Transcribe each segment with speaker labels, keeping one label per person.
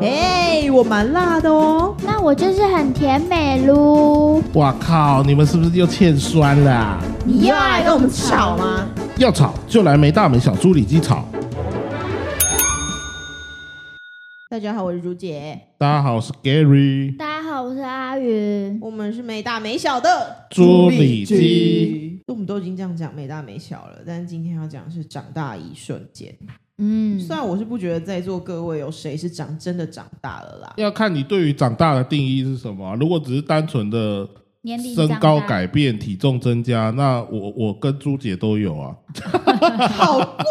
Speaker 1: 哎、我蛮辣的哦。
Speaker 2: 那我就是很甜美噜。
Speaker 3: 哇靠！你们是不是又欠酸了啊、
Speaker 1: 你又要来跟我们吵吗？
Speaker 3: 要吵就来没大没小猪里鸡吵。
Speaker 1: 大家好，我是朱姐，
Speaker 3: 大家好，我是 Gary
Speaker 2: 大家好，我是阿云。
Speaker 1: 我们是没大没小的
Speaker 3: 猪里鸡。
Speaker 1: 我们都已经这样讲没大没小了，但是今天要讲的是长大一瞬间。
Speaker 2: 嗯，
Speaker 1: 虽然我是不觉得在座各位有谁是长真的长大了啦，
Speaker 3: 要看你对于长大的定义是什么啊、如果只是单纯的
Speaker 2: 年龄
Speaker 3: 身高
Speaker 2: 大
Speaker 3: 改变、体重增加，那我我跟朱姐都有啊
Speaker 1: 好过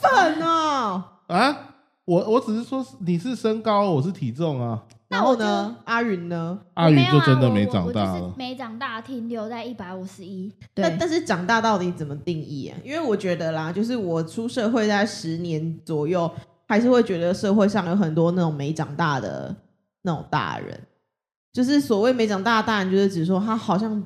Speaker 1: 分哦！
Speaker 3: 啊！我我只是说你是身高，我是体重啊。
Speaker 1: 然后呢，阿云呢？
Speaker 3: 阿云就真的没长大了
Speaker 2: 就是。没长大，停留在一百五十一。对，
Speaker 1: 但但是长大到底怎么定义啊？因为我觉得啦，就是我出社会在十年左右，还是会觉得社会上有很多那种没长大的那种大人。就是所谓没长大的大人，就是指说他好像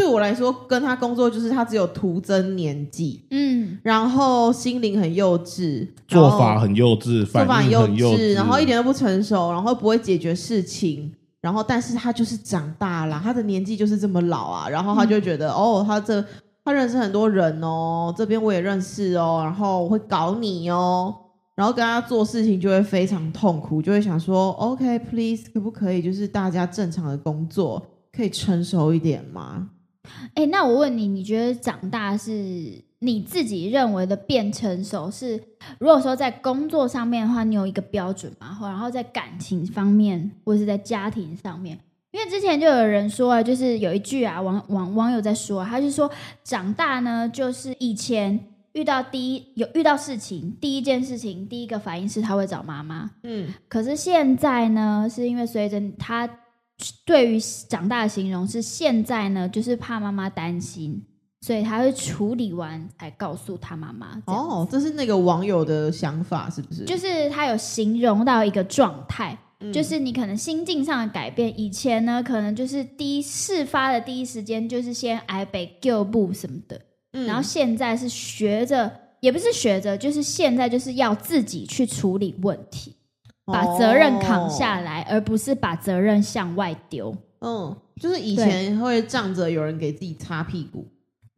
Speaker 1: 对我来说，跟他工作就是他只有徒增年纪，
Speaker 2: 嗯，
Speaker 1: 然后心灵很幼稚，
Speaker 3: 做法很幼稚，
Speaker 1: 做法
Speaker 3: 应很幼
Speaker 1: 稚，然后一点都不成熟，然后不会解决事情，然后但是他就是长大了，他的年纪就是这么老啊，然后他就会觉得、哦，他这他认识很多人哦，这边我也认识哦，然后我会搞你哦，然后跟他做事情就会非常痛苦，就会想说，OK，please，、可不可以就是大家正常的工作可以成熟一点吗？
Speaker 2: 哎、那我问你，你觉得长大是你自己认为的变成熟是？如果说在工作上面的话，你有一个标准吗？或然后在感情方面，或是在家庭上面？因为之前就有人说啊，就是有一句啊，网网网友在说啊、他就说长大呢，就是以前遇到第一有遇到事情，第一件事情，第一个反应是他会找妈妈，
Speaker 1: 嗯，
Speaker 2: 可是现在呢，是因为随着他对于长大的形容是现在呢，就是怕妈妈担心，所以他会处理完才告诉他妈妈。哦，
Speaker 1: 哦，这是那个网友的想法，是不是？
Speaker 2: 就是他有形容到一个状态，
Speaker 1: 嗯
Speaker 2: 就是你可能心境上的改变。以前呢，可能就是第一事发的第一时间就是先挨北旧步什么的，
Speaker 1: 嗯
Speaker 2: 然后现在是学着，也不是学着，就是现在就是要自己去处理问题。把责任扛下
Speaker 1: 哦
Speaker 2: 来，而不是把责任向外丢。
Speaker 1: 嗯，就是以前会仗着有人给自己擦屁股，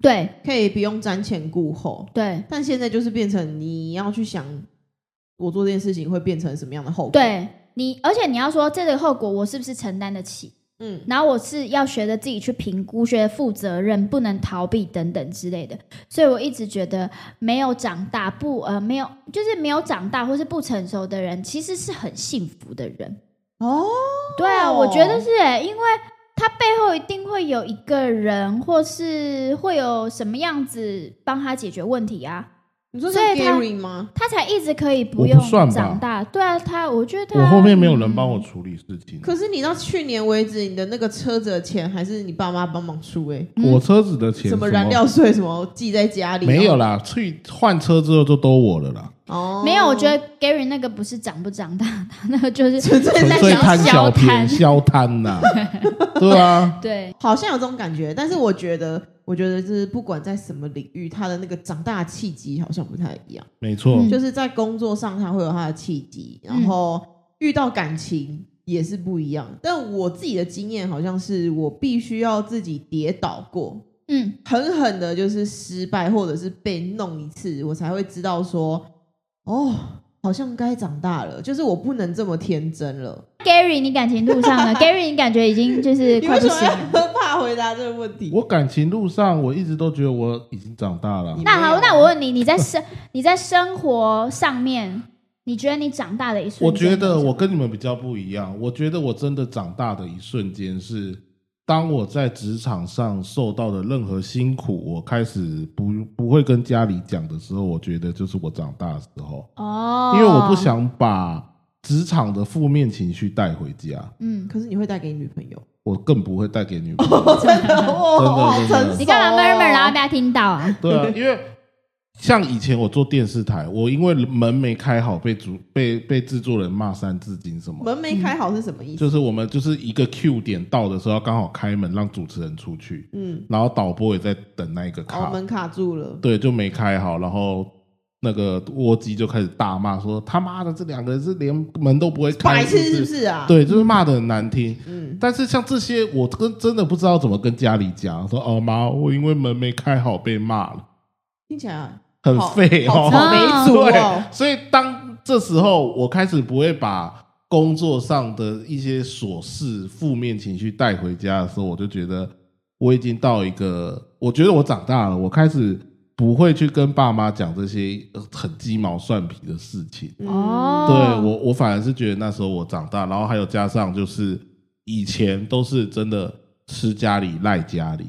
Speaker 2: 对
Speaker 1: 可以不用瞻前顾后，
Speaker 2: 对
Speaker 1: 但现在就是变成你要去想，我做这件事情会变成什么样的后果。，
Speaker 2: 对，你而且你要说这个后果我是不是承担得起？
Speaker 1: 嗯，
Speaker 2: 然后我是要学着自己去评估，学着负责任，不能逃避等等之类的。所以我一直觉得没有长大不呃没有就是没有长大或是不成熟的人，其实是很幸福的人。
Speaker 1: 哦，
Speaker 2: 对啊，我觉得是欸，因为他背后一定会有一个人，或是会有什么样子帮他解决问题啊，
Speaker 1: 你说是 Gary 吗？
Speaker 2: 他才一直可以不
Speaker 3: 我不
Speaker 2: 用
Speaker 3: 算吧。
Speaker 2: 长大。对啊，他我觉得他
Speaker 3: 我后面没有人
Speaker 2: 嗯
Speaker 3: 帮我处理事情，
Speaker 1: 可是你到去年为止，你的那个车子的钱还是你爸妈帮忙出、欸，
Speaker 2: 嗯？
Speaker 3: 我车子的钱
Speaker 1: 什么燃料税什么寄在家里，
Speaker 3: 没有啦，去换车之后就都我了啦，
Speaker 1: 哦，
Speaker 2: 没有，我觉得 Gary 那个不是长不长大，他那个就是
Speaker 1: 纯粹在
Speaker 3: 纯粹
Speaker 1: 想
Speaker 3: 贪小便
Speaker 2: 贪。
Speaker 3: 宜消贪呐，对啊，
Speaker 2: 对，
Speaker 1: 好像有这种感觉，但是我觉得，我觉得就是不管在什么领域，他的那个长大的契机好像不太一样。
Speaker 3: 没错，
Speaker 2: 嗯
Speaker 1: 就是在工作上，他会有他的契机，然后遇到感情也是不一样。但我自己的经验好像是，我必须要自己跌倒过，
Speaker 2: 嗯，
Speaker 1: 狠狠的，就是失败或者是被弄一次，我才会知道说，哦，好像该长大了，就是我不能这么天真了。
Speaker 2: Gary，你感情路上呢？Gary，你感觉已经就是快不行了。
Speaker 1: 怕回答这个问题？
Speaker 3: 我感情路上我一直都觉得我已经长大了，
Speaker 2: 那好，那我问你，你在生你在生活上面，你觉得你长大的一瞬
Speaker 3: 我
Speaker 2: 间我？
Speaker 3: 觉得我跟你们比较不一样，我觉得我真的长大的一瞬间是，当我在职场上受到的任何辛苦，我开始不不会跟家里讲的时候，我觉得就是我长大的时候，
Speaker 2: 哦，
Speaker 3: 因为我不，想把职场的负面情绪带回家，
Speaker 2: 嗯，
Speaker 1: 可是你会带给你女朋友？
Speaker 3: 我更不会带给女朋友。
Speaker 1: 真的，
Speaker 3: 真的
Speaker 2: 你干嘛 murmur 然后被他听到啊？
Speaker 3: 对啊，因为像以前我做电视台，我因为门没开好，被主被被制作人骂三字经什么。
Speaker 1: 门没开好是什么意思？
Speaker 3: 就是我们就是一个 Q 点到的时候，要刚好开门让主持人出去，
Speaker 1: 嗯，
Speaker 3: 然后导播也在等那一个
Speaker 1: 哦，
Speaker 3: 卡，
Speaker 1: 门卡住了。
Speaker 3: 对，就没开好，然后那个窝鸡就开始大骂说：“他妈的，这两个人是连门都不会开，
Speaker 1: 白痴
Speaker 3: 是
Speaker 1: 是不是啊？，
Speaker 3: 对，就是骂的很难听。
Speaker 1: 嗯，
Speaker 3: 但是像这些，我跟真的不知道怎么跟家里讲，说哦妈，我因为门没开好被骂了，
Speaker 1: 听起来
Speaker 3: 很
Speaker 1: 好
Speaker 3: 废哦。
Speaker 1: 没错哦，。
Speaker 3: 所以当这时候我开始不会把工作上的一些琐事、负面情绪带回家的时候，我就觉得我已经到一个，我觉得我长大了，我开始不会去跟爸妈讲这些呃很鸡毛蒜皮的事情。
Speaker 1: 嗯。
Speaker 2: 哦。
Speaker 3: 对我，我反而是觉得那时候我长大，然后还有加上就是以前都是真的吃家里赖家里，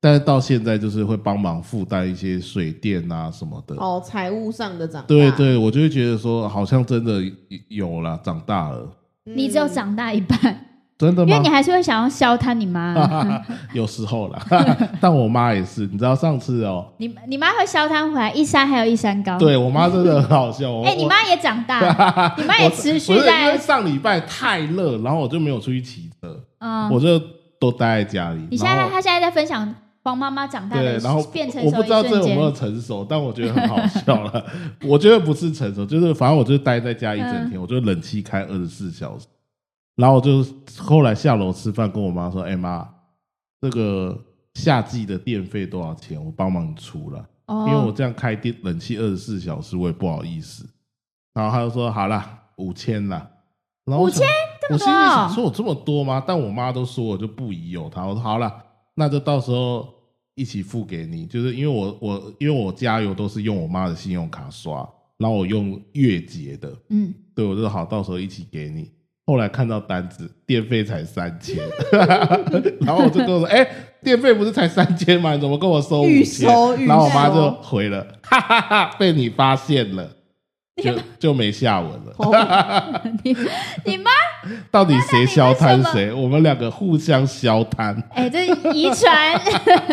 Speaker 3: 但是到现在就是会帮忙负担一些水电啊什么的。
Speaker 1: 哦，财务上的长大，
Speaker 3: 对对，我就会觉得说，好像真的有了，长大了，
Speaker 1: 嗯
Speaker 2: 你只有长大一半，
Speaker 3: 真的吗
Speaker 2: 因为你？还是会想要消摊你妈。
Speaker 3: 有时候啦，但我妈也是，你知道上次哦，
Speaker 2: 你你妈会消摊回来，一山还有一山高。，
Speaker 3: 对我妈真的很好笑。哦
Speaker 2: 哎，你妈也长大，你妈也持续在，
Speaker 3: 上礼拜太热，然后我就没有出去骑车，
Speaker 2: 嗯，
Speaker 3: 我就都待在家里。
Speaker 2: 你现在她现在在分享黄妈妈长大
Speaker 3: 对，
Speaker 2: 的
Speaker 3: 然后
Speaker 2: 变成
Speaker 3: 我不知道这有没有
Speaker 2: 有
Speaker 3: 成熟，但我觉得很好笑了。我觉得不是成熟，就是反正我就待在家一整
Speaker 2: 嗯
Speaker 3: 天，我就冷气开二十四小时。然后我就后来下楼吃饭，跟我妈说：“哎、妈，这个夏季的电费多少钱？我帮忙出了，因为我
Speaker 2: 哦，
Speaker 3: 这样开电冷气二十四小时，我也不好意思。”然后他就说：“好啦，五千啦。”然后我想
Speaker 2: 5000这么
Speaker 3: 我心里想说：“我这么多吗？”但我妈都说我就不疑有他。我说：“好啦，那就到时候一起付给你。”就是因为我我因为我加油都是用我妈的信用卡刷，然后我用月结的，
Speaker 2: 嗯，
Speaker 3: 对我就好，到时候一起给你。后来看到单子，电费才三千，然后我就跟我说：“哎、电费不是才三千吗？你怎么跟我收五
Speaker 1: 预
Speaker 3: 千
Speaker 1: 收？”预
Speaker 3: 然后我妈就回了：“哈哈哈被你发现了，就就没下文了。
Speaker 1: 哦
Speaker 2: 你你妈，
Speaker 3: 到底谁消摊谁？我们两个互相消摊。
Speaker 2: 哎，这遗传，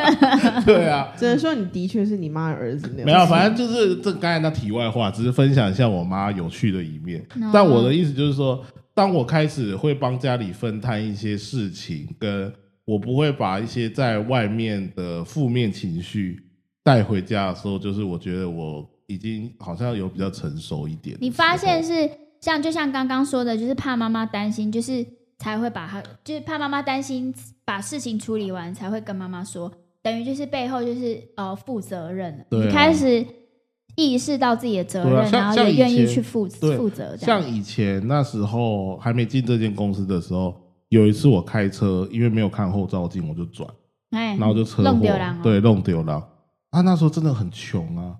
Speaker 3: 对啊，
Speaker 1: 只能说你的确是你妈的儿子那样。
Speaker 3: 没有，反正就是这刚才那题外话，只是分享一下我妈有趣的一面。
Speaker 2: 哦
Speaker 3: 但我的意思就是说，当我开始会帮家里分摊一些事情，跟我不会把一些在外面的负面情绪带回家的时候，就是我觉得我已经好像有比较成熟一点。
Speaker 2: 你发现是像就像刚刚说的，就是怕妈妈担心，就是才会把她，就是怕妈妈担心把事情处理完才会跟妈妈说，等于就是背后就是呃负责任了，
Speaker 3: 对啊
Speaker 2: 你开始意识到自己的责任，
Speaker 3: 啊
Speaker 2: 然后也愿意去负
Speaker 3: 对
Speaker 2: 负责。
Speaker 3: 像以前那时候还没进这间公司的时候，有一次我开车，因为没有看后照镜，我就转。
Speaker 2: 哎，
Speaker 3: 然后就车祸
Speaker 2: 弄丢了哦，
Speaker 3: 对，弄丢了。啊，那时候真的很穷啊，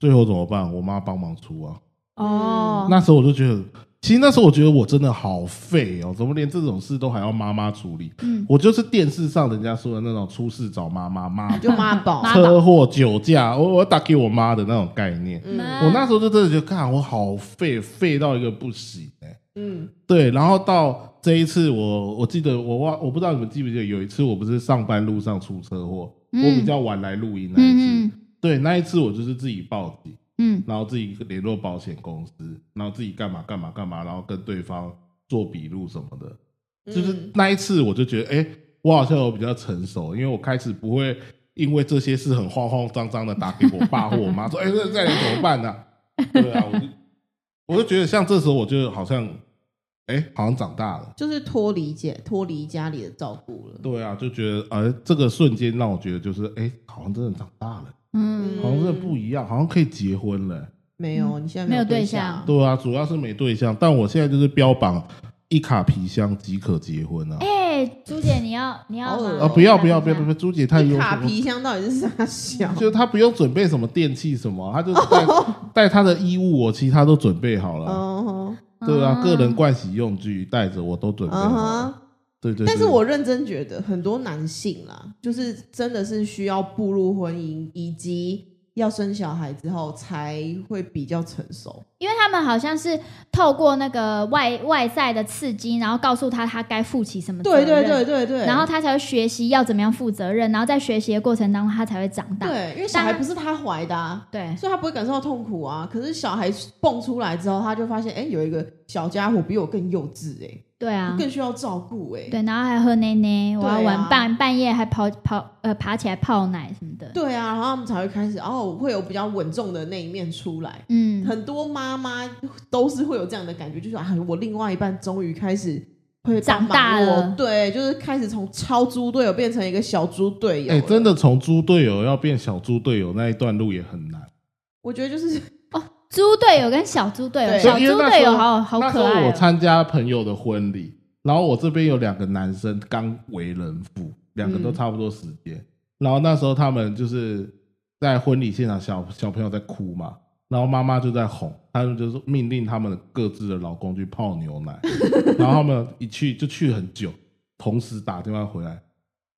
Speaker 3: 最后怎么办？我妈帮忙出啊。
Speaker 2: 哦，
Speaker 3: 那时候我就觉得，其实那时候我觉得我真的好废哦，怎么连这种事都还要妈妈处理？
Speaker 2: 嗯，
Speaker 3: 我就是电视上人家说的那种出事找妈妈，妈
Speaker 1: 就妈宝，
Speaker 3: 车祸、酒驾，我我打给我妈的那种概念。
Speaker 1: 嗯。
Speaker 3: 我那时候就真的觉得，看我好废，废到一个不行哎、
Speaker 1: 嗯。
Speaker 3: 对，然后到这一次我，我记得我忘，我不知道你们记不记得，有一次我不是上班路上出车祸，
Speaker 2: 嗯
Speaker 3: 我比较晚来录音那一次，对，那一次我就是自己报警，
Speaker 2: 嗯。
Speaker 3: 然后自己联络保险公司，然后自己干嘛干嘛干嘛，然后跟对方做笔录什么的，就是
Speaker 1: 嗯
Speaker 3: 那一次我就觉得，哎、我好像有比较成熟，因为我开始不会因为这些事很慌慌张张的打给我爸或我妈说，哎、这这里怎么办呢、对啊，我就我就觉得像这时候我就好像，哎、好像长大了。
Speaker 1: 就是脱离家脱离家里的照顾了。
Speaker 3: 对啊，就觉得，呃，这个瞬间让我觉得就是，哎、好像真的长大了，
Speaker 2: 嗯，
Speaker 3: 好像真的不一样，好像可以结婚了。
Speaker 1: 没有，你现在
Speaker 2: 没有
Speaker 1: 对
Speaker 2: 对象
Speaker 3: 对啊，主要是没对象，但我现在就是标榜一卡皮箱即可结婚啊！
Speaker 2: 哎，朱姐，你要你要
Speaker 3: 啊，不要不要不要不要，朱姐太优秀
Speaker 1: 卡。皮箱到底是啥箱？
Speaker 3: 就是他不用准备什么电器什么，他就是 带带他的衣物，我其他都准备好了。
Speaker 1: 嗯哼，
Speaker 3: 对啊，
Speaker 2: 嗯
Speaker 3: 个人盥洗用具带着我都准备好
Speaker 1: 嗯
Speaker 3: 了。对，对
Speaker 1: 但是我认真觉得，很多男性啦，就是真的是需要步入婚姻以及要生小孩之后，才会比较成熟。
Speaker 2: 因为他们好像是透过那个外外在的刺激，然后告诉他他该负起什么责任，
Speaker 1: 对对对对对，
Speaker 2: 然后他才会学习要怎么样负责任，然后在学习的过程当中，他才会长大。
Speaker 1: 对，因为小孩不是他怀的、啊，
Speaker 2: 对
Speaker 1: 所以他不会感受到痛苦啊。可是小孩蹦出来之后，他就发现，哎，有一个小家伙比我更幼稚、哎，
Speaker 2: 对啊，
Speaker 1: 更需要照顾哎、
Speaker 2: 对，然后还喝奶奶，我要玩半半夜还跑跑呃爬起来泡奶什么的。
Speaker 1: 对啊，然后他们才会开始哦，会有比较稳重的那一面出来。
Speaker 2: 嗯，
Speaker 1: 很多妈妈妈都是会有这样的感觉，就是啊，我另外一半终于开始会
Speaker 2: 长大了
Speaker 1: 对，就是开始从超猪队友变成一个小猪队友。
Speaker 3: 哎、真，的从猪队友要变小猪队友那一段路也很难。
Speaker 1: 我觉得就是哦
Speaker 2: 猪队友跟小猪队友，小猪队友好好
Speaker 3: 那时候
Speaker 2: 可爱哦。
Speaker 3: 我参加朋友的婚礼，然后我这边有两个男生刚为人父，两个都
Speaker 1: 嗯
Speaker 3: 差不多时间。然后那时候他们就是在婚礼现场小，小朋友在哭嘛，然后妈妈就在哄，他们就是命令他们各自的老公去泡牛奶，然后他们一去就去很久，同时打电话回来。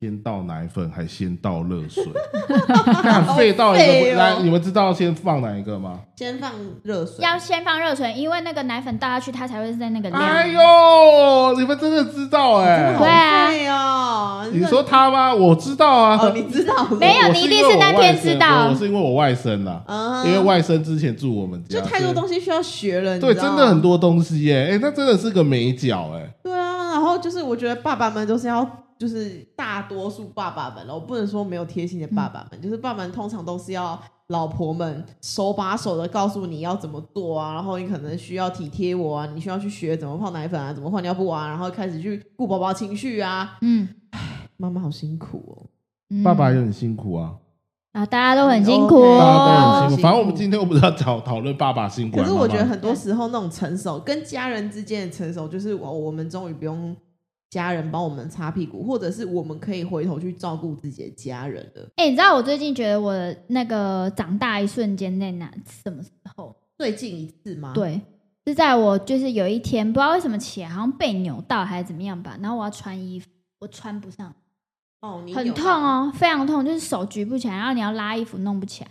Speaker 3: 先倒奶粉还先倒热水，看废到一个来，你们知道先放哪一个吗？
Speaker 1: 先放热水，
Speaker 2: 要先放热水，因为那个奶粉倒下去，它才会在那个量。
Speaker 3: 哎呦，你们真的知道哎、
Speaker 1: 好
Speaker 2: 对啊！
Speaker 3: 你说他吗？我知道啊。
Speaker 1: 哦，你知道
Speaker 2: 没有你一定是那天知道
Speaker 3: 我是因为我外甥啦，
Speaker 1: 啊
Speaker 3: 因为外甥之前住我们家，
Speaker 1: 就太多东西需要学了，
Speaker 3: 对，真的很。多东西耶，哎，那真的是个美角哎。
Speaker 1: 对啊，然后就是我觉得爸爸们都是要，就是大多数爸爸们了，我不能说没有贴心的爸爸们，就是爸爸们通常都是要老婆们手把手的告诉你要怎么做啊，然后你可能需要体贴我啊，你需要去学怎么泡奶粉啊，怎么换尿布啊，然后开始去顾宝宝情绪啊。
Speaker 2: 嗯，
Speaker 1: 妈妈好辛苦哦，
Speaker 2: 嗯。
Speaker 3: 爸爸也很辛苦啊，
Speaker 2: 啊，大家都很辛苦。
Speaker 1: 哦
Speaker 3: 大家都很
Speaker 2: 哦。
Speaker 3: 辛苦。反正我们今天又不是要讨讨论爸爸辛苦，
Speaker 1: 可是我觉得很多时候那种成熟跟家人之间的成熟，就是我我们终于不用家人帮我们擦屁股，或者是我们可以回头去照顾自己的家人了。
Speaker 2: 哎、你知道我最近觉得我那个长大一瞬间在哪什么时候？
Speaker 1: 最近一次吗？，
Speaker 2: 对，是在我就是有一天不知道为什么起来好像被扭到还是怎么样吧，然后我要穿衣服，我穿不上，
Speaker 1: 哦，你
Speaker 2: 很，痛哦，非常痛，就是手举不起来，然后你要拉衣服弄不起来，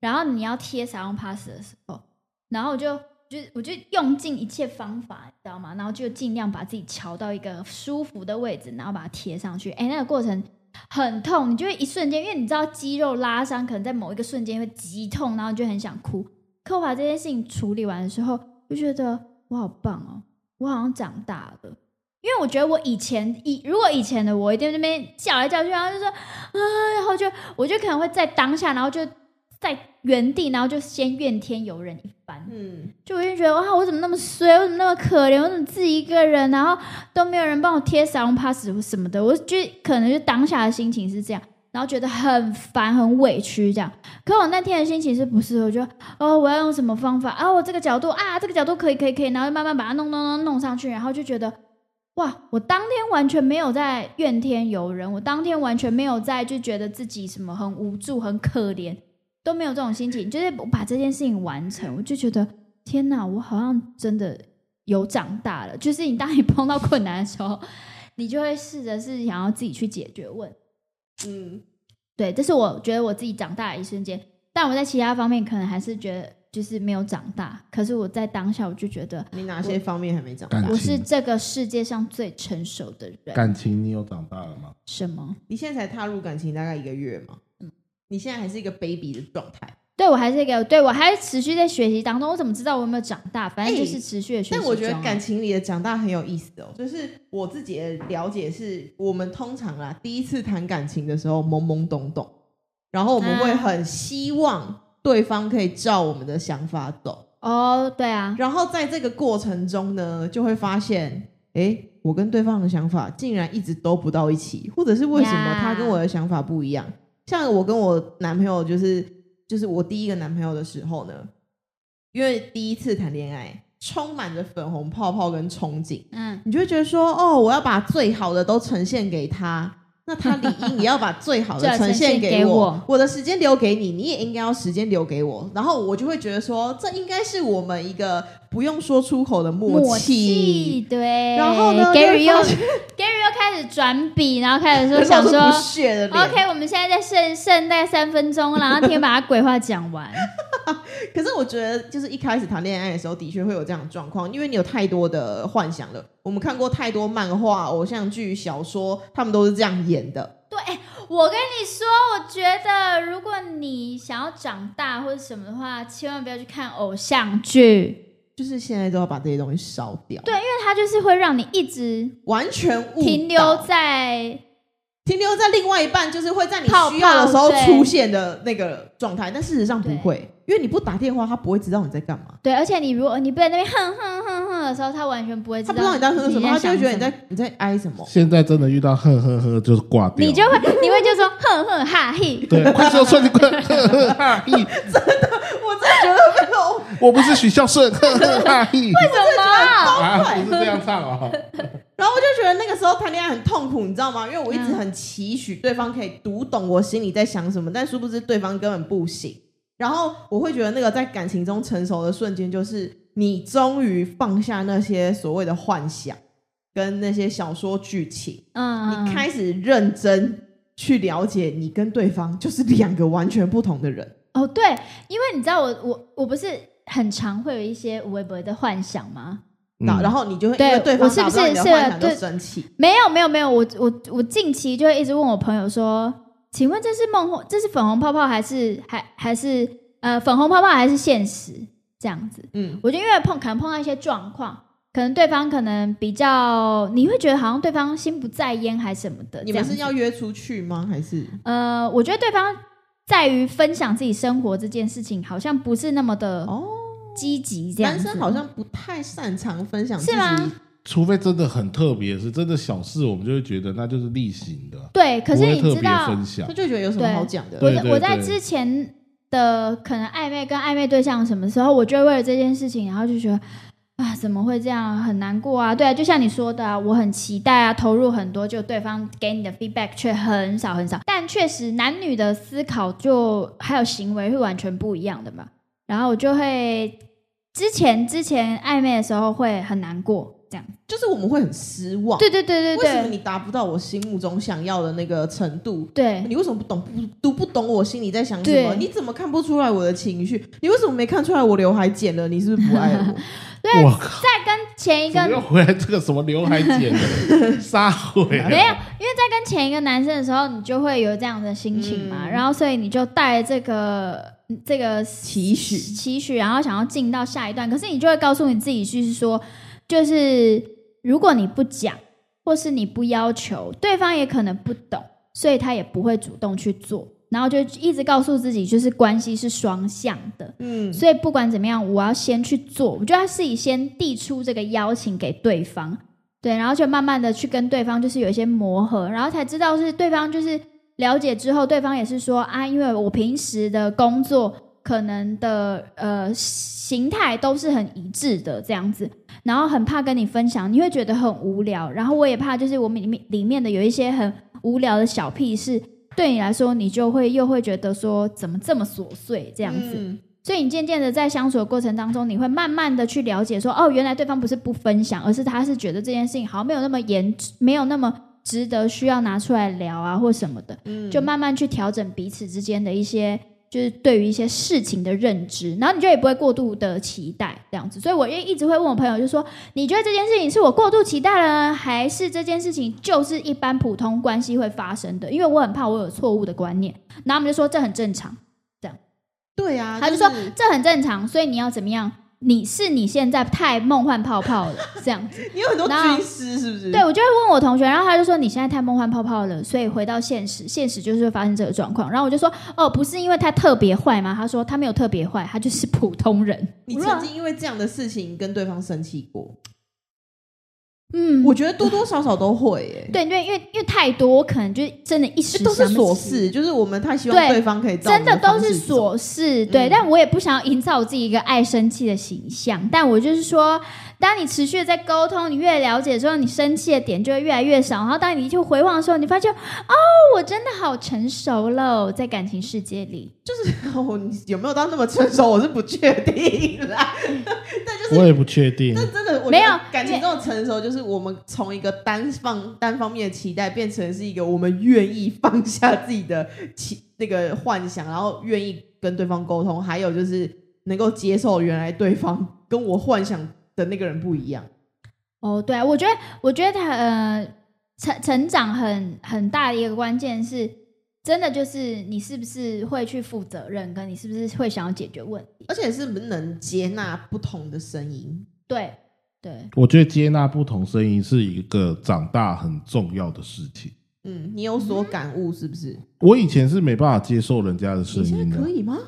Speaker 2: 然后你要贴撒用 pass 的时候，然后我就就我就用尽一切方法，你知道吗？然后就尽量把自己调到一个舒服的位置，然后把它贴上去。哎，那个过程很痛，你就会一瞬间，因为你知道肌肉拉伤可能在某一个瞬间会极痛，然后就很想哭。可我把这件事情处理完的时候，就觉得我好棒哦，我好像长大了。因为我觉得我以前以如果以前的我一定在那边叫来叫去，然后就说啊，然后就我就可能会在当下，然后就在原地，然后就先怨天尤人一番。
Speaker 1: 嗯，
Speaker 2: 就我就觉得哇，我怎么那么衰，我怎么那么可怜，我怎么自己一个人，然后都没有人帮我贴撒用 pass 什么的，我就可能就当下的心情是这样，然后觉得很烦、很委屈这样。可我那天的心情是不是？我就哦，我要用什么方法啊？我这个角度啊，这个角度可以，可以，可以，然后慢慢把它弄弄弄弄上去，然后就觉得哇，我当天完全没有在怨天尤人，我当天完全没有在就觉得自己什么很无助、很可怜，都没有这种心情，就是我把这件事情完成，我就觉得天哪，我好像真的有长大了。就是你当你碰到困难的时候，你就会试着是想要自己去解决问题。
Speaker 1: 嗯，
Speaker 2: 对，这是我觉得我自己长大的一瞬间。但我在其他方面可能还是觉得就是没有长大，可是我在当下我就觉得
Speaker 1: 你哪些方面还没长大？
Speaker 2: 我是这个世界上最成熟的人。
Speaker 3: 感情你有长大了吗？
Speaker 2: 什么？
Speaker 1: 你现在才踏入感情大概一个月吗，嗯，你现在还是一个 baby 的状态，
Speaker 2: 对我还是一个，对我还是持续在学习当中。我怎么知道我有没有长大？反正
Speaker 1: 哎
Speaker 2: 就是持续的学
Speaker 1: 但我觉得感情里的长大很有意思哦，就是我自己的了解是，我们通常啦第一次谈感情的时候懵懵懂懂，然后我们会
Speaker 2: 啊
Speaker 1: 很希望对方可以照我们的想法走，
Speaker 2: 哦，对啊，
Speaker 1: 然后在这个过程中呢，就会发现，哎，我跟对方的想法竟然一直都不到一起，或者是为什么他跟我的想法不一样？像我跟我男朋友，就是就是我第一个男朋友的时候呢，因为第一次谈恋爱，充满着粉红泡泡跟憧憬，
Speaker 2: 嗯，
Speaker 1: 你就会觉得说，哦，我要把最好的都呈现给他。那他理应也要把最好的 呈现给我，
Speaker 2: 给我
Speaker 1: 我的时间留给你，你也应该要时间留给我。然后我就会觉得说，这应该是我们一个不用说出口的默
Speaker 2: 默契，对。
Speaker 1: 然后呢
Speaker 2: ，Gary 又 Gary 又开始转笔，然后开始说 想说。，OK，我们现在在剩剩大概三分钟，然后听把他鬼话讲完。
Speaker 1: 可是我觉得，就是一开始谈恋爱的时候，的确会有这样的状况，因为你有太多的幻想了。我们看过太多漫画、偶像剧、小说，他们都是这样演的。
Speaker 2: 对，哎我跟你说，我觉得如果你想要长大或者什么的话，千万不要去看偶像剧。
Speaker 1: 就是现在都要把这些东西烧掉，
Speaker 2: 对，因为它就是会让你一直
Speaker 1: 完全
Speaker 2: 停留在
Speaker 1: 停留在另外一半，就是会在你
Speaker 2: 泡
Speaker 1: 需要的时候出现的那个状态，但事实上不会，因为你不打电话，他不会知道你在干嘛，
Speaker 2: 对，而且你如果你不在那边哼哼哼哼的时候，他完全不会知道
Speaker 1: 他不知道你在哼什么，他就会觉得你在你在哀什么。
Speaker 3: 现在真的遇到哼哼哼就是挂掉，
Speaker 2: 你就会你会就说哼哼哈嘿，
Speaker 3: 对，快说说你快，哼哼哈嘿，
Speaker 1: 我真的觉得没有，
Speaker 3: 我不是许孝顺，哼哼哈嘿，
Speaker 2: 为什么？
Speaker 3: 啊，不是这样唱哦，
Speaker 1: 然后我就觉得那个时候谈恋爱很痛苦，你知道吗？因为我一直很期许对方可以读懂我心里在想什么，但殊不知对方根本不行。然后我会觉得那个在感情中成熟的瞬间，就是你终于放下那些所谓的幻想跟那些小说剧情，
Speaker 2: 嗯，
Speaker 1: 你开始认真去了解你跟对方就是两个完全不同的人。
Speaker 2: 哦，对，因为你知道我我我不是很常会有一些微博的幻想吗？
Speaker 3: 嗯
Speaker 1: 然后你就会因
Speaker 2: 对
Speaker 1: 为对方
Speaker 2: 我是不是
Speaker 1: 幻想就
Speaker 2: 对
Speaker 1: 生气，
Speaker 2: 没有没有没有，我我我近期就会一直问我朋友说，请问这是梦幻，这是粉红泡泡还是还还是呃粉红泡泡还是现实这样子？
Speaker 1: 嗯，
Speaker 2: 我就因为碰可能碰到一些状况，可能对方可能比较，你会觉得好像对方心不在焉还是什么的。
Speaker 1: 你们是要约出去吗？还是
Speaker 2: 呃，我觉得对方在于分享自己生活这件事情，好像不是那么的
Speaker 1: 哦？
Speaker 2: 积极，这样子。
Speaker 1: 男生好像不太擅长分享自己
Speaker 2: 是吗
Speaker 3: 除非真的很特别，是真的小事，我们就会觉得那就是例行的，
Speaker 2: 对，可是你知道，
Speaker 3: 分享
Speaker 1: 他。就觉得有什么好讲的。
Speaker 2: 我我在之前的可能暧昧跟暧昧对象什么时候，我就为了这件事情，然后就觉得啊，怎么会这样，很难过啊。对啊，就像你说的啊，我很期待啊，投入很多，就对方给你的 feedback 却很少很少。但确实，男女的思考就还有行为会完全不一样的嘛。然后我就会之前之前暧昧的时候会很难过，这样。
Speaker 1: 就是我们会很失望。
Speaker 2: 对对对对
Speaker 1: 为什么你达不到我心目中想要的那个程度？
Speaker 2: 对。
Speaker 1: 你为什么不懂不读不懂我心里在想什么？你怎么看不出来我的情绪？你为什么没看出来我刘海剪了？你是不是不爱我？
Speaker 2: 对
Speaker 3: 我靠，
Speaker 2: 再跟前一个
Speaker 3: 怎么又回来这个什么刘海剪了杀回来？
Speaker 2: 没有，因为在跟前一个男生的时候，你就会有这样的心情嘛，
Speaker 1: 嗯
Speaker 2: 然后所以你就带着这个这个
Speaker 1: 期许
Speaker 2: 期许，然后想要进到下一段，可是你就会告诉你自己，就是说，就是如果你不讲，或是你不要求，对方也可能不懂，所以他也不会主动去做，然后就一直告诉自己，就是关系是双向的，
Speaker 1: 嗯，
Speaker 2: 所以不管怎么样，我要先去做，我就要自己先递出这个邀请给对方，对，然后就慢慢的去跟对方就是有一些磨合，然后才知道是对方就是了解之后，对方也是说啊，因为我平时的工作可能的呃形态都是很一致的这样子，然后很怕跟你分享，你会觉得很无聊，然后我也怕就是我们里面里面的有一些很无聊的小屁事。对你来说，你就会又会觉得说，怎么这么琐碎这样子？
Speaker 1: 嗯
Speaker 2: 所以你渐渐的在相处的过程当中，你会慢慢的去了解说，哦，原来对方不是不分享，而是他是觉得这件事情好像没有那么严，没有那么值得需要拿出来聊啊，或什么的，
Speaker 1: 嗯
Speaker 2: 就慢慢去调整彼此之间的一些。就是对于一些事情的认知，然后你就也不会过度的期待这样子，所以我也一直会问我朋友，就说你觉得这件事情是我过度期待了呢，还是这件事情就是一般普通关系会发生的？因为我很怕我有错误的观念，然后我们就说这很正常，
Speaker 1: 对啊，
Speaker 2: 他就说这很正常，所以你要怎么样？你是你现在太梦幻泡泡了，这样子。
Speaker 1: 你有很多军师是不是？
Speaker 2: 对，我就会问我同学，然后他就说你现在太梦幻泡泡了，所以回到现实，现实就是会发生这个状况。然后我就说哦，不是因为他特别坏吗？他说他没有特别坏，他就是普通人。
Speaker 1: 你曾经因为这样的事情跟对方生气过？
Speaker 2: 嗯，
Speaker 1: 我觉得多多少少都会耶。
Speaker 2: 对对，因为因为太多，我可能就真的一时
Speaker 1: 都是
Speaker 2: 想不
Speaker 1: 琐
Speaker 2: 起
Speaker 1: 事，就是我们太希望
Speaker 2: 对
Speaker 1: 对方可以照
Speaker 2: 真的
Speaker 1: 我们的
Speaker 2: 都是
Speaker 1: 方式走。
Speaker 2: 琐事，对，
Speaker 1: 嗯。
Speaker 2: 但我也不想要营造我自己一个爱生气的形象，但我就是说，当你持续的在沟通，你越了解之后，你生气的点就会越来越少，然后当你去回望的时候，你发现哦，我真的好成熟了，在感情世界里，
Speaker 1: 哦，你有没有到那么成熟？我是不确定啦。但就是
Speaker 3: 我也不确定。
Speaker 1: 但真的，我
Speaker 2: 没有
Speaker 1: 感情这种成熟，就是我们从一个单方单方面的期待，变成是一个我们愿意放下自己的期 那个幻想，然后愿意跟对方沟通，还有就是能够接受原来对方跟我幻想的那个人不一样。
Speaker 2: 哦，对啊，我觉得，我觉得他呃，成成长很很大的一个关键是真的就是你是不是会去负责任，跟你是不是会想要解决问题？
Speaker 1: 而且是不是能接纳不同的声音？
Speaker 2: 对对，
Speaker 3: 我觉得接纳不同声音是一个长大很重要的事情。
Speaker 1: 嗯，你有所感悟是不是？
Speaker 3: 我以前是没办法接受人家的声
Speaker 1: 你现
Speaker 3: 音的
Speaker 1: 在可，以吗？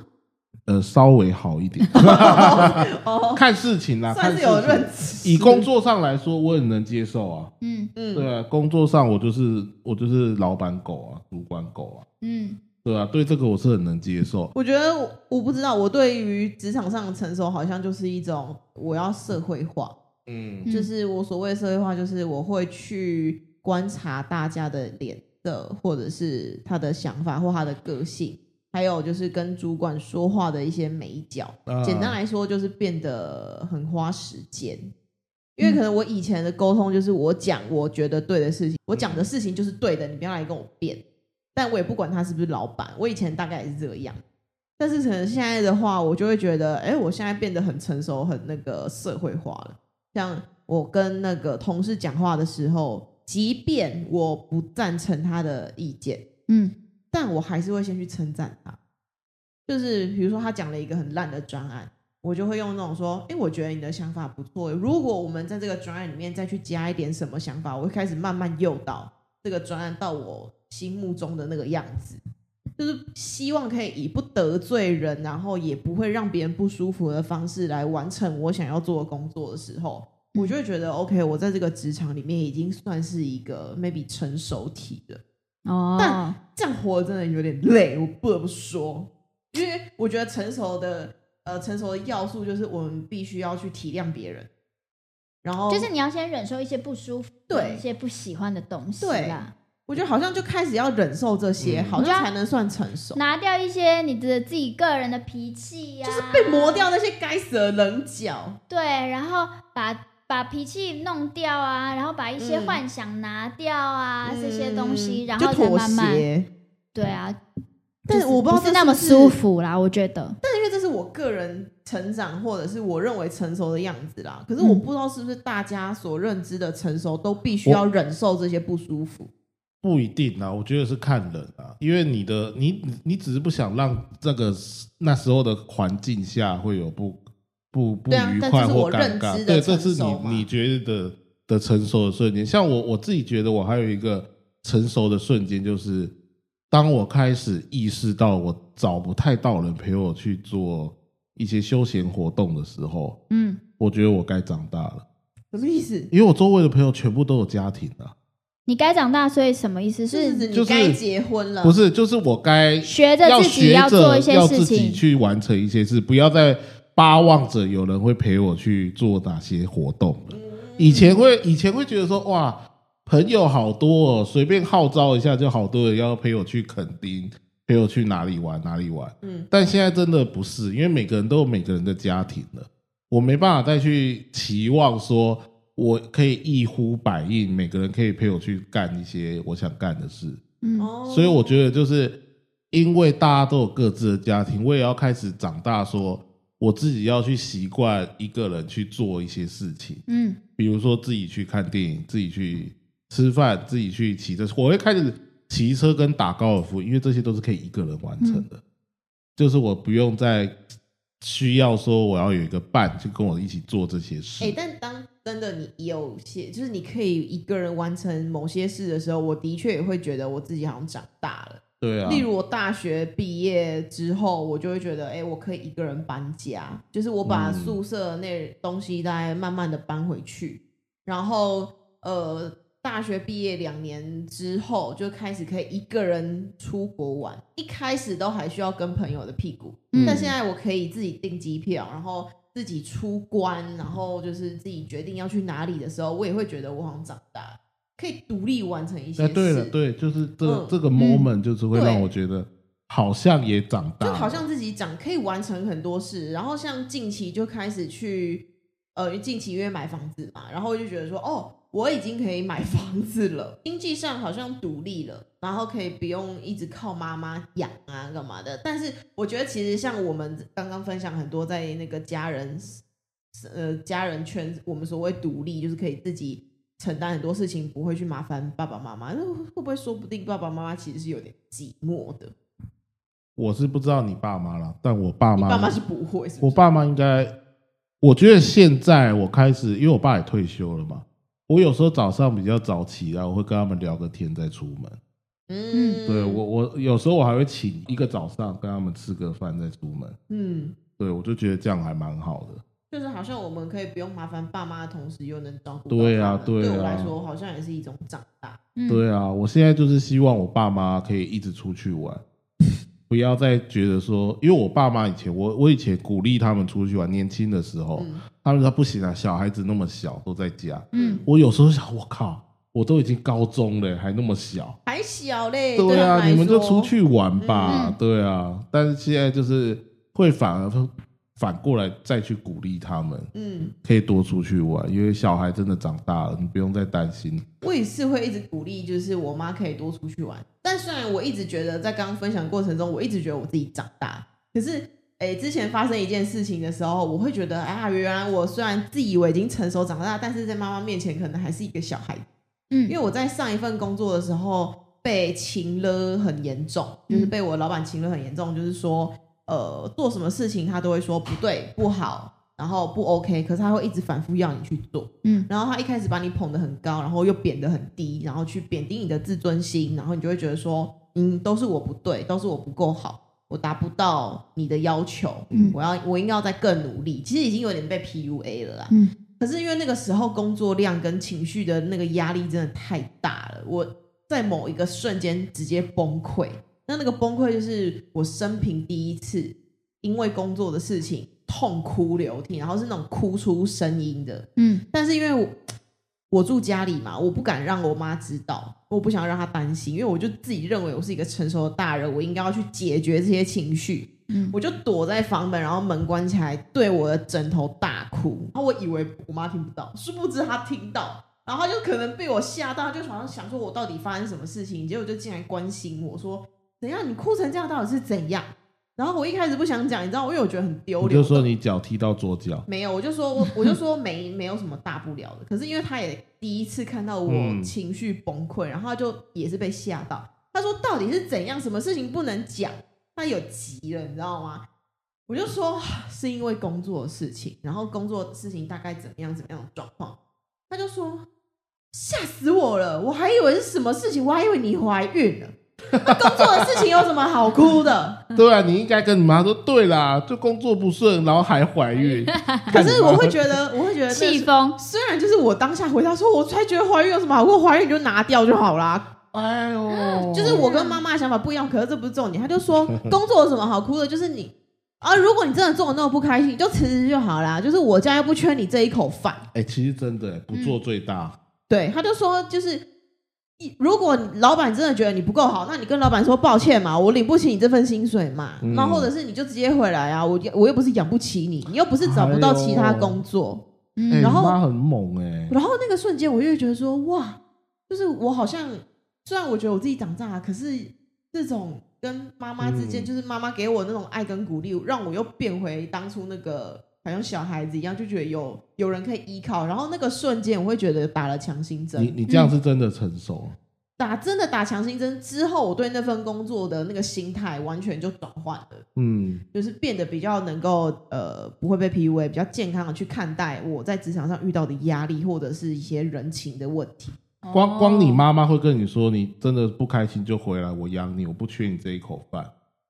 Speaker 3: 呃，稍微好一点，
Speaker 1: 哦，
Speaker 3: 看事情啦，看事
Speaker 1: 算是有认
Speaker 3: 情。
Speaker 1: 知。
Speaker 3: 以工作上来说，我也能接受啊。
Speaker 2: 嗯。
Speaker 1: 嗯，
Speaker 3: 对啊，工作上我就是我就是老板狗啊，主管狗啊，
Speaker 2: 嗯。
Speaker 3: 对啊，对这个我是很能接受。
Speaker 1: 我觉得我我不知道，我对于职场上的成熟，好像就是一种我要社会化，
Speaker 3: 嗯。
Speaker 2: 嗯
Speaker 1: 就是我所谓的社会化，就是我会去观察大家的脸色，或者是他的想法或他的个性，还有就是跟主管说话的一些美角。
Speaker 3: 啊
Speaker 1: 简单来说，就是变得很花时间。因为可能我以前的沟通就是我讲我觉得对的事情，我讲的事情就是对的，你不要来跟我辩。但我也不管他是不是老板，我以前大概也是这样。但是可能现在的话，我就会觉得，哎，我现在变得很成熟，很那个社会化了。像我跟那个同事讲话的时候，即便我不赞成他的意见，
Speaker 2: 嗯
Speaker 1: 但我还是会先去称赞他。就是比如说他讲了一个很烂的专案，我就会用那种说，哎，我觉得你的想法不错。如果我们在这个专案里面再去加一点什么想法，我会开始慢慢诱导这个专案到我心目中的那个样子。就是希望可以以不得罪人，然后也不会让别人不舒服的方式来完成我想要做的工作的时候，我就会觉得 OK，我在这个职场里面已经算是一个 maybe 成熟体了。
Speaker 2: 哦，但
Speaker 1: 这样活真的有点累，我不得不说，因为我觉得成熟的呃成熟的要素就是我们必须要去体谅别人，然后
Speaker 2: 就是你要先忍受一些不舒服、
Speaker 1: 对。
Speaker 2: 一些不喜欢的东西
Speaker 1: 对
Speaker 2: 啦，
Speaker 1: 我觉得好像就开始要忍受这些，
Speaker 3: 嗯。
Speaker 1: 好像才能算成熟，
Speaker 2: 拿掉一些你的自己个人的脾气呀、
Speaker 1: 就是被磨掉那些该死的棱角。
Speaker 2: 对，然后把把脾气弄掉啊，然后把一些
Speaker 1: 嗯
Speaker 2: 幻想拿掉啊，这些东西，
Speaker 1: 嗯
Speaker 2: 然后再慢慢
Speaker 1: 协。
Speaker 2: 对啊，
Speaker 1: 但
Speaker 2: 是
Speaker 1: 我不知道这
Speaker 2: 是那么舒服啦，我觉得。
Speaker 1: 但因为这是我个人成长或者是我认为成熟的样子啦，可是
Speaker 2: 嗯
Speaker 1: 我不知道是不是大家所认知的成熟都必须要忍受这些不舒服。
Speaker 3: 不一定啊，我觉得是看人啊，因为你的你你只是不想让这个那时候的环境下会有不不不愉快或尴尬，对，这是你你觉得的的成熟的瞬间。像我我自己觉得我还有一个成熟的瞬间，就是当我开始意识到我找不太到人陪我去做一些休闲活动的时候，
Speaker 2: 嗯，
Speaker 3: 我觉得我该长大了，
Speaker 1: 什么意思？
Speaker 3: 因为我周围的朋友全部都有家庭了、
Speaker 2: 你该长大，所以什么意思？
Speaker 1: 是指
Speaker 3: 就是
Speaker 1: 你该结婚了？
Speaker 3: 不是，就是我该
Speaker 2: 学着自己要做一些事情。
Speaker 3: 自己去完成一些事，不要再巴望着有人会陪我去做哪些活动了。以前会以前会觉得说哇，朋友好多哦，随便号召一下就好多人要陪我去垦丁，陪我去哪里玩哪里玩。
Speaker 1: 嗯，
Speaker 3: 但现在真的不是，因为每个人都有每个人的家庭了，我没办法再去期望说我可以一呼百应，每个人可以陪我去干一些我想干的事。
Speaker 2: 嗯，
Speaker 1: 哦
Speaker 3: 所以我觉得就是因为大家都有各自的家庭，我也要开始长大，说我自己要去习惯一个人去做一些事情，
Speaker 2: 嗯
Speaker 3: 比如说自己去看电影，自己去吃饭，自己去骑车。我会开始骑车跟打高尔夫，因为这些都是可以一个人完成的，就是我不用再需要说我要有一个伴去跟我一起做这些事。
Speaker 1: 哎、但当真的你有些，就是你可以一个人完成某些事的时候，我的确也会觉得我自己好像长大了。
Speaker 3: 对啊，
Speaker 1: 例如我大学毕业之后，我就会觉得，哎、我可以一个人搬家，就是我把
Speaker 3: 嗯。
Speaker 1: 宿舍那东西再慢慢的搬回去，然后呃，大学毕业两年之后，就开始可以一个人出国玩。一开始都还需要跟朋友的屁股，
Speaker 2: 嗯
Speaker 1: 但现在我可以自己订机票，然后自己出关，然后就是自己决定要去哪里的时候，我也会觉得我好像长大了，可以独立完成一些
Speaker 3: 哎，
Speaker 1: 事。
Speaker 3: 对了，对，就是这、
Speaker 1: 嗯
Speaker 3: 这个 moment 就是会让我觉得好像也长大了，
Speaker 1: 就好像自己长可以完成很多事，然后像近期就开始去，呃，近期因为买房子嘛，然后我就觉得说，哦，我已经可以买房子了，经济上好像独立了，然后可以不用一直靠妈妈养啊干嘛的。但是我觉得其实像我们刚刚分享很多在那个家人，呃，家人圈，我们所谓独立，就是可以自己承担很多事情，不会去麻烦爸爸妈妈。那会不会说不定爸爸妈妈其实是有点寂寞的？
Speaker 3: 我是不知道你爸妈了，但我爸妈，
Speaker 1: 爸妈是不会，是不是？
Speaker 3: 我爸妈应该，我觉得现在我开始，因为我爸也退休了嘛，我有时候早上比较早起来，我会跟他们聊个天再出门。
Speaker 1: 嗯，
Speaker 3: 对我，我有时候我还会请一个早上跟他们吃个饭再出门。
Speaker 1: 嗯，
Speaker 3: 对我就觉得这样还蛮好的。
Speaker 1: 就是好像我们可以不用麻烦爸妈的同时，又能照顾到
Speaker 3: 对啊对啊
Speaker 1: 对我来说，好像也是一种长大。
Speaker 2: 嗯，
Speaker 3: 对啊，我现在就是希望我爸妈可以一直出去玩，不要再觉得说，因为我爸妈以前，我我以前鼓励他们出去玩，年轻的时候，
Speaker 1: 嗯
Speaker 3: 他们说不行啊，小孩子那么小都在家。
Speaker 2: 嗯，
Speaker 3: 我有时候想，我靠，我都已经高中了，还那么小。
Speaker 1: 还小嘞，
Speaker 3: 对啊，你们就出去玩吧。
Speaker 2: 嗯
Speaker 3: 对啊，但是现在就是会反而反过来再去鼓励他们，
Speaker 1: 嗯，
Speaker 3: 可以多出去玩，因为小孩真的长大了，你不用再担心。
Speaker 1: 我也是会一直鼓励，就是我妈可以多出去玩。但虽然我一直觉得在刚刚分享过程中，我一直觉得我自己长大，可是，诶，之前发生一件事情的时候，我会觉得，啊，原来我虽然自以为已经成熟长大，但是在妈妈面前可能还是一个小孩子。因
Speaker 2: 嗯
Speaker 1: 为我在上一份工作的时候被情了很严重，就是被我老板情了很严重，就是说，呃，做什么事情他都会说不对、不好，然后不 OK，可是他会一直反复要你去做。
Speaker 2: 嗯
Speaker 1: 然后他一开始把你捧得很高，然后又贬得很低，然后去贬低你的自尊心，然后你就会觉得说，嗯，都是我不对，都是我不够好，我达不到你的要求，
Speaker 2: 嗯
Speaker 1: 我要我应该要再更努力。其实已经有点被 PUA 了啦。
Speaker 2: 嗯
Speaker 1: 可是因为那个时候工作量跟情绪的那个压力真的太大了，我在某一个瞬间直接崩溃。那那个崩溃就是我生平第一次因为工作的事情痛哭流涕，然后是那种哭出声音的。
Speaker 2: 嗯
Speaker 1: 但是因为我我住家里嘛，我不敢让我妈知道，我不想让她担心，因为我就自己认为我是一个成熟的大人，我应该要去解决这些情绪。
Speaker 2: 嗯
Speaker 1: 我就躲在房门，然后门关起来，对我的枕头大哭。然后我以为我妈听不到，殊不知她听到，然后她就可能被我吓到，就好像想说我到底发生什么事情，结果就进来关心我说：“怎样？你哭成这样到底是怎样？”然后我一开始不想讲，你知道，因为我觉得很丢脸。
Speaker 3: 我就说你脚踢到左脚，
Speaker 1: 没有，我就说，我我就说没 没有什么大不了的。可是因为他也第一次看到我
Speaker 3: 嗯
Speaker 1: 情绪崩溃，然后他就也是被吓到。他说到底是怎样？什么事情不能讲？他有急了，你知道吗？我就说是因为工作的事情，然后工作的事情大概怎么样怎么样的状况。他就说吓死我了，我还以为是什么事情，我还以为你怀孕了。那 工作的事情有什么好哭的？
Speaker 3: 对啊，你应该跟你妈说，对啦，就工作不顺，然后还怀孕。
Speaker 1: 可是我会觉得，我会觉得
Speaker 2: 气疯，
Speaker 1: 虽然就是我当下回答说，我才觉得怀孕有什么好哭，怀孕你就拿掉就好啦。
Speaker 3: 哎呦，
Speaker 1: 就是我跟妈妈的想法不一样，可是这不是重点。他就说工作有什么好哭的，就是你啊，如果你真的做的那么不开心，你就辞职就好啦。就是我家又不缺你这一口饭。
Speaker 3: 哎、其实真的不做最大。
Speaker 1: 对，他就说就是。一如果老板真的觉得你不够好，那你跟老板说抱歉嘛，我领不起你这份薪水嘛，
Speaker 3: 嗯。
Speaker 1: 那、或者是你就直接回来啊，我我又不是养不起你，你又不是找不到其他工作，
Speaker 3: 哎、
Speaker 2: 嗯
Speaker 1: 然后
Speaker 3: 他很猛哎、
Speaker 1: 然后那个瞬间，我就会觉得说，哇，就是我好像虽然我觉得我自己长大了，可是这种跟妈妈之间，
Speaker 3: 嗯。
Speaker 1: 就是妈妈给我那种爱跟鼓励，让我又变回当初那个好像小孩子一样，就觉得有有人可以依靠。然后那个瞬间，我会觉得打了强心针，
Speaker 3: 你你这样是真的成熟。
Speaker 1: 打真的打强心针之后，我对那份工作的那个心态完全就转换了。
Speaker 3: 嗯，
Speaker 1: 就是变得比较能够呃不会被 PUA，比较健康的去看待我在职场上遇到的压力或者是一些人情的问题。
Speaker 3: 光光你
Speaker 2: 哦
Speaker 3: 妈妈会跟你说，你真的不开心就回来，我养你，我不缺你这一口饭，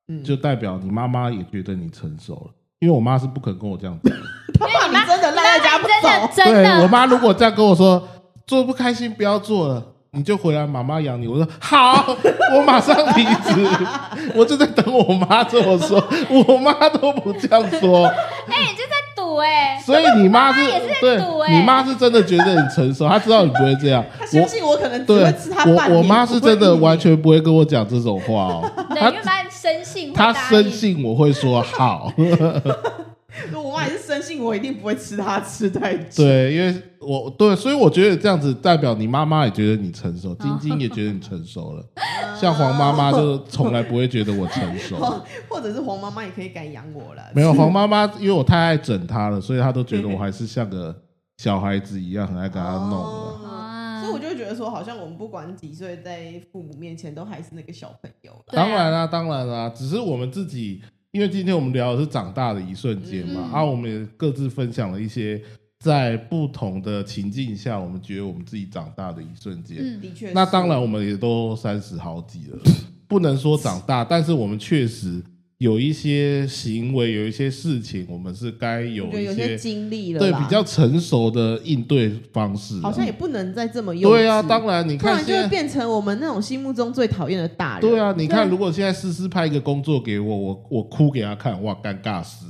Speaker 1: 嗯，
Speaker 3: 就代表你妈妈也觉得你成熟了。因为我妈是不肯跟我这样子的。
Speaker 1: 他怕你真的赖在家不
Speaker 2: 真的
Speaker 1: 走。
Speaker 2: 真
Speaker 3: 对我，妈如果这样跟我说，做不开心不要做了。你就回来，妈妈养你。我说好，我马上离职。我就在等我妈这么说，我妈都不这样说，
Speaker 2: 哎，你就在赌哎，
Speaker 3: 所以你妈是对你妈是真的觉得很成熟，她知道你不会这样。
Speaker 1: 她相信我可能只
Speaker 3: 对我，我妈是真的完。全不会跟我讲这种话哦。
Speaker 2: 因为妈生性会
Speaker 3: 她
Speaker 2: 答应
Speaker 3: 深信我会说好，
Speaker 1: 如果我妈也是深信我一定不会吃他吃太久。
Speaker 3: 对，因为我对，所以我觉得这样子代表你妈妈也觉得你成熟，晶晶也觉得你成熟了。像黄妈妈就从来不会觉得我成熟。
Speaker 1: 或或者是黄妈妈也可以敢养我了。
Speaker 3: 没有黄妈妈，因为我太爱整她了，所以她都觉得我还是像个小孩子一样，很爱跟她弄了。
Speaker 1: 我就觉得说，好像我们不管几岁，在父母面前都还是那个小朋友啦。
Speaker 2: 对啊
Speaker 3: 当然啦、当然啦、只是我们自己，因为今天我们聊的是长大的一瞬间嘛，
Speaker 2: 嗯
Speaker 3: 啊，我们也各自分享了一些在不同的情境下，我们觉得我们自己长大的一瞬间。
Speaker 2: 嗯，
Speaker 1: 的确是，
Speaker 3: 那当然，我们也都三十好几了，不能说长大，但是我们确实有一些行为，有一些事情，我们是该有一
Speaker 1: 我觉得有些
Speaker 3: 些
Speaker 1: 经历了，
Speaker 3: 对比较成熟的应对方式啊。
Speaker 1: 好像也不能再这么幼稚。
Speaker 3: 对啊，当然你
Speaker 1: 不然就会。变成我们那种心目中最讨厌的大人。
Speaker 3: 对啊，你看，如果现在思思拍一个工作给我，我我哭给他看，哇，尴尬死！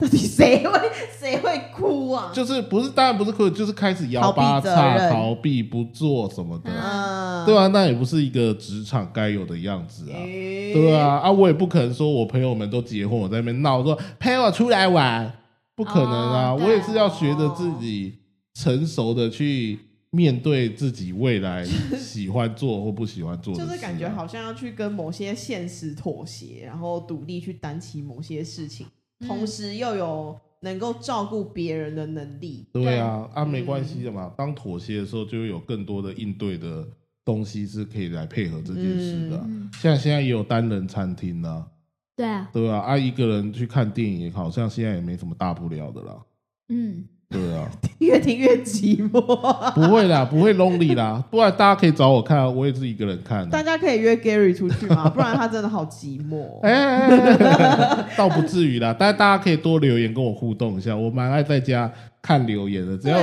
Speaker 1: 到底谁会 谁会哭啊？
Speaker 3: 就是不是，当然不是哭，就是开始摇八
Speaker 1: 逃避责
Speaker 3: 叉、逃避不做什么的，
Speaker 1: 嗯，
Speaker 3: 对啊，那也不是一个职场该有的样子啊。
Speaker 1: 诶
Speaker 3: 对啊，啊，我也不可能说我朋友们都结婚，我在那边闹说陪我出来玩，不可能啊！
Speaker 2: 哦对
Speaker 3: 我也是要学着自己成熟的去面对自己未来喜欢做或不喜欢做的
Speaker 1: 就是感觉好像要去跟某些现实妥协，然后独立去担起某些事情，
Speaker 2: 嗯
Speaker 1: 同时又有能够照顾别人的能力。
Speaker 3: 对啊，啊，没关
Speaker 1: 嗯
Speaker 3: 系的嘛。当妥协的时候，就会有更多的应对的东西是可以来配合这件事的啊、
Speaker 2: 嗯，
Speaker 3: 像现在也有单人餐厅呢、
Speaker 2: 对啊，
Speaker 3: 对啊、啊？一个人去看电影，好像现在也没什么大不了的啦。
Speaker 2: 嗯，
Speaker 3: 对啊，
Speaker 1: 越听越寂寞。
Speaker 3: 不会啦，不会 lonely 啦，不然大家可以找我看，我也是一个人看的。
Speaker 1: 大家可以约 Gary 出去吗？不然他真的好寂寞。
Speaker 3: 哎、倒不至于啦，但大家可以多留言跟我互动一下，我蛮爱在家看留言的，只要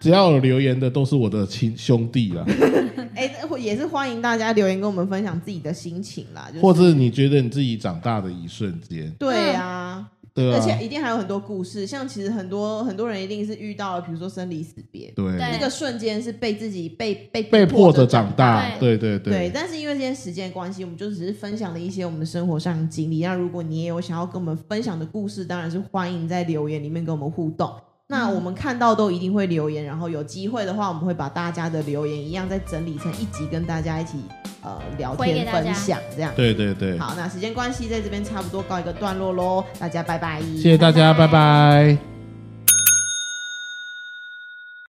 Speaker 3: 只要有留言的都是我的亲兄弟啦，
Speaker 1: 哎、也是欢迎大家留言跟我们分享自己的心情啦，就是、
Speaker 3: 或者你觉得你自己长大的一瞬间，
Speaker 1: 对啊，
Speaker 3: 对啊，
Speaker 1: 而且一定还有很多故事，像其实很多很多人一定是遇到了，比如说生离死别，
Speaker 3: 对
Speaker 2: 对
Speaker 1: 那个瞬间是被自己被被
Speaker 3: 被迫着
Speaker 1: 着
Speaker 3: 长大，对对
Speaker 1: 对，但是因为这些时间关系，我们就只是分享了一些我们的生活上的经历。那如果你也有想要跟我们分享的故事，当然是欢迎在留言里面跟我们互动。那我们看到都一定会留言，然后有机会的话，我们会把大家的留言一样再整理成一集，跟大家一起呃聊天分享这样。
Speaker 3: 对对对，
Speaker 1: 好，那时间关系在这边差不多告一个段落喽，大家拜拜，
Speaker 3: 谢谢大家，拜拜